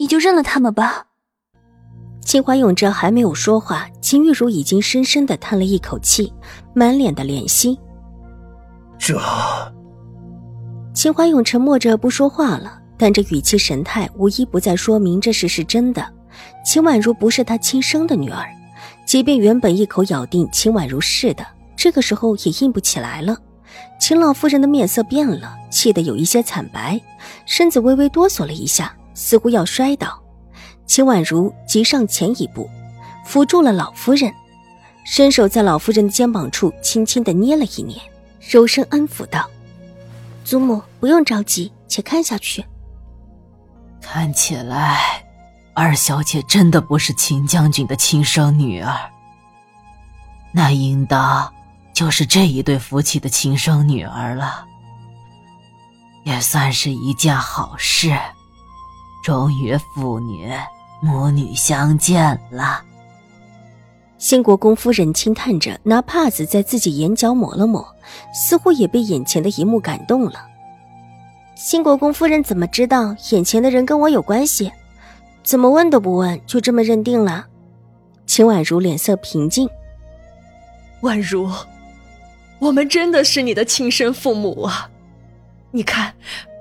你就认了他们吧。秦怀勇这还没有说话，秦玉茹已经深深的叹了一口气，满脸的怜惜。这，秦怀勇沉默着不说话了，但这语气神态无一不在说明这事是真的。秦婉如不是他亲生的女儿，即便原本一口咬定秦婉如是的，这个时候也硬不起来了。秦老夫人的面色变了，气得有一些惨白，身子微微哆嗦了一下，似乎要摔倒。秦婉如急上前一步，扶住了老夫人，伸手在老夫人的肩膀处轻轻的捏了一捏，柔声安抚道：“祖母不用着急，且看下去。”看起来，二小姐真的不是秦将军的亲生女儿，那应当。就是这一对夫妻的亲生女儿了，也算是一件好事，终于父女母女相见了。兴国公夫人轻叹着，拿帕子在自己眼角抹了抹，似乎也被眼前的一幕感动了。兴国公夫人怎么知道眼前的人跟我有关系？怎么问都不问，就这么认定了？秦婉如脸色平静，婉如。我们真的是你的亲生父母啊！你看，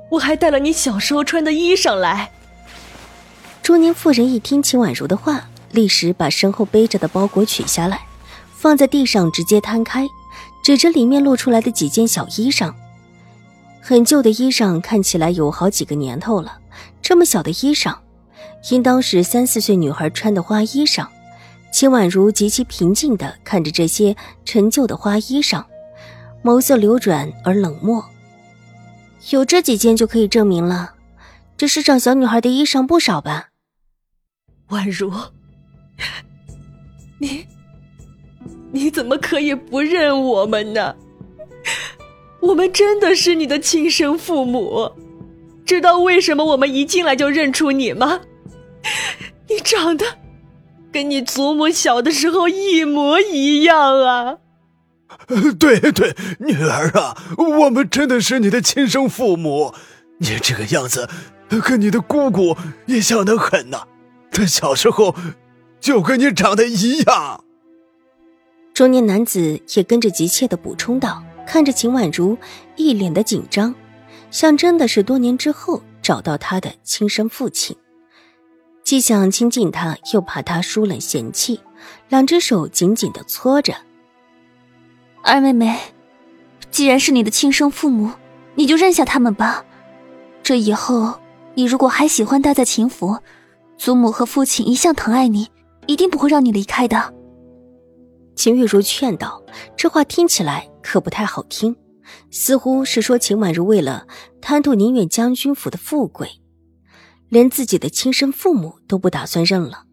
我还带了你小时候穿的衣裳来。中年妇人一听秦婉如的话，立时把身后背着的包裹取下来，放在地上，直接摊开，指着里面露出来的几件小衣裳。很旧的衣裳，看起来有好几个年头了。这么小的衣裳，应当是三四岁女孩穿的花衣裳。秦婉如极其平静地看着这些陈旧的花衣裳。眸色流转而冷漠，有这几件就可以证明了。这世上小女孩的衣裳不少吧？宛如，你你怎么可以不认我们呢？我们真的是你的亲生父母。知道为什么我们一进来就认出你吗？你长得跟你祖母小的时候一模一样啊！对对，女儿啊，我们真的是你的亲生父母。你这个样子，跟你的姑姑也像得很呢。她小时候就跟你长得一样。中年男子也跟着急切的补充道，看着秦婉如一脸的紧张，像真的是多年之后找到他的亲生父亲，既想亲近他，又怕他疏冷嫌弃，两只手紧紧的搓着。二妹妹，既然是你的亲生父母，你就认下他们吧。这以后，你如果还喜欢待在秦府，祖母和父亲一向疼爱你，一定不会让你离开的。秦玉茹劝道，这话听起来可不太好听，似乎是说秦婉如为了贪图宁远将军府的富贵，连自己的亲生父母都不打算认了。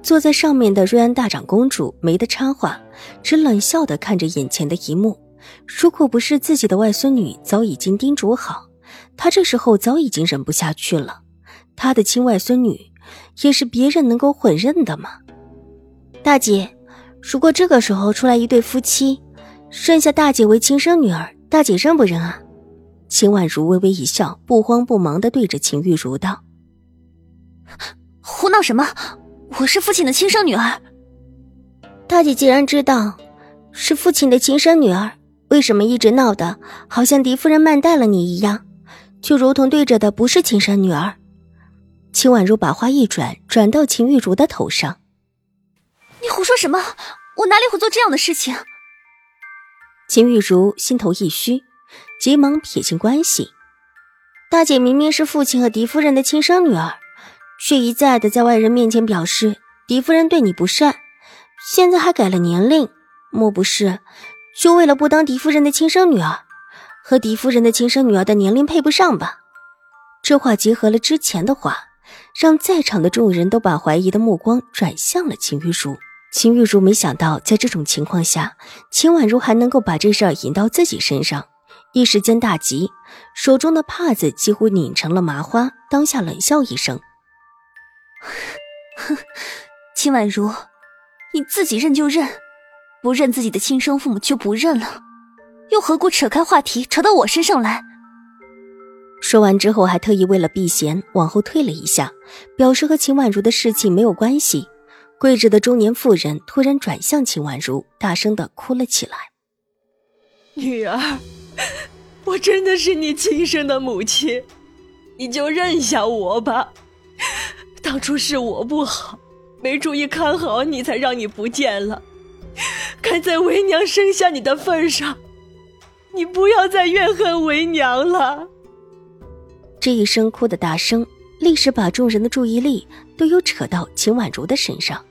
坐在上面的瑞安大长公主没得插话，只冷笑的看着眼前的一幕。如果不是自己的外孙女早已经叮嘱好，她这时候早已经忍不下去了。她的亲外孙女也是别人能够混认的吗？大姐，如果这个时候出来一对夫妻，认下大姐为亲生女儿，大姐认不认啊？秦婉如微微一笑，不慌不忙的对着秦玉茹道：“胡闹什么？”我是父亲的亲生女儿。大姐既然知道是父亲的亲生女儿，为什么一直闹的好像狄夫人慢待了你一样？就如同对着的不是亲生女儿。秦婉如把话一转，转到秦玉茹的头上。你胡说什么？我哪里会做这样的事情？秦玉茹心头一虚，急忙撇清关系。大姐明明是父亲和狄夫人的亲生女儿。却一再的在外人面前表示狄夫人对你不善，现在还改了年龄，莫不是就为了不当狄夫人的亲生女儿，和狄夫人的亲生女儿的年龄配不上吧？这话结合了之前的话，让在场的众人都把怀疑的目光转向了秦玉茹。秦玉茹没想到，在这种情况下，秦婉如还能够把这事儿引到自己身上，一时间大急，手中的帕子几乎拧成了麻花，当下冷笑一声：“哼，秦婉如，你自己认就认，不认自己的亲生父母就不认了，又何故扯开话题扯到我身上来？”说完之后，还特意为了避嫌，往后退了一下，表示和秦婉如的事情没有关系。跪着的中年妇人突然转向秦婉如，大声的哭了起来：“女儿，我真的是你亲生的母亲，你就认下我吧。当初是我不好，没注意看好你，才让你不见了。看在为娘生下你的份上，你不要再怨恨为娘了。”这一声哭的大声，立时把众人的注意力都有扯到秦婉如的身上。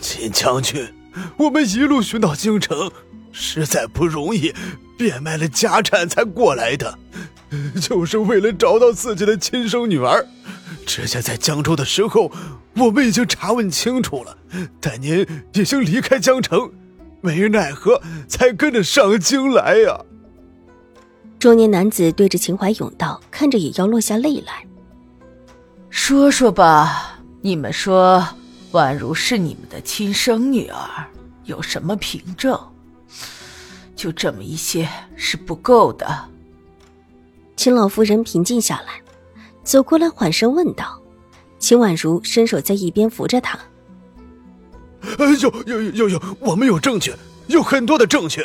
秦将军，我们一路寻到京城，实在不容易，变卖了家产才过来的，就是为了找到自己的亲生女儿。之前在江州的时候，我们已经查问清楚了，但您已经离开江城，没奈何才跟着上京来呀。中年男子对着秦怀勇道，看着也要落下泪来。说说吧，你们说，宛如是你们的亲生女儿，有什么凭证？就这么一些是不够的。秦老夫人平静下来，走过来缓声问道。秦婉如伸手在一边扶着他。有有有有，我们有证据，有很多的证据。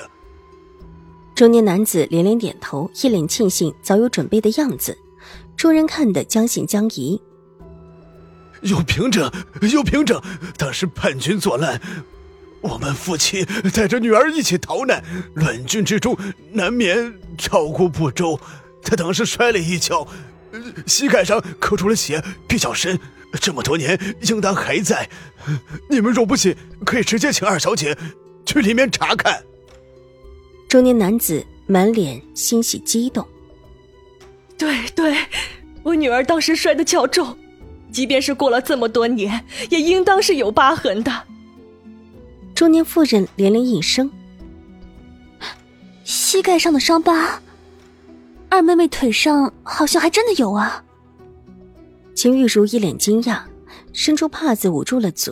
中年男子连连点头，一脸庆幸，早有准备的样子。众人看得将信将疑。有凭证，有凭证！当时叛军作乱，我们夫妻带着女儿一起逃难，乱军之中难免照顾不周。他当时摔了一跤，膝盖上磕出了血，比较深。这么多年，应当还在。你们若不信，可以直接请二小姐去里面查看。中年男子满脸欣喜激动。对对，我女儿当时摔得较重，即便是过了这么多年，也应当是有疤痕的。中年妇人连连应声。膝盖上的伤疤，二妹妹腿上好像还真的有啊。秦玉茹一脸惊讶，伸出帕子捂住了嘴。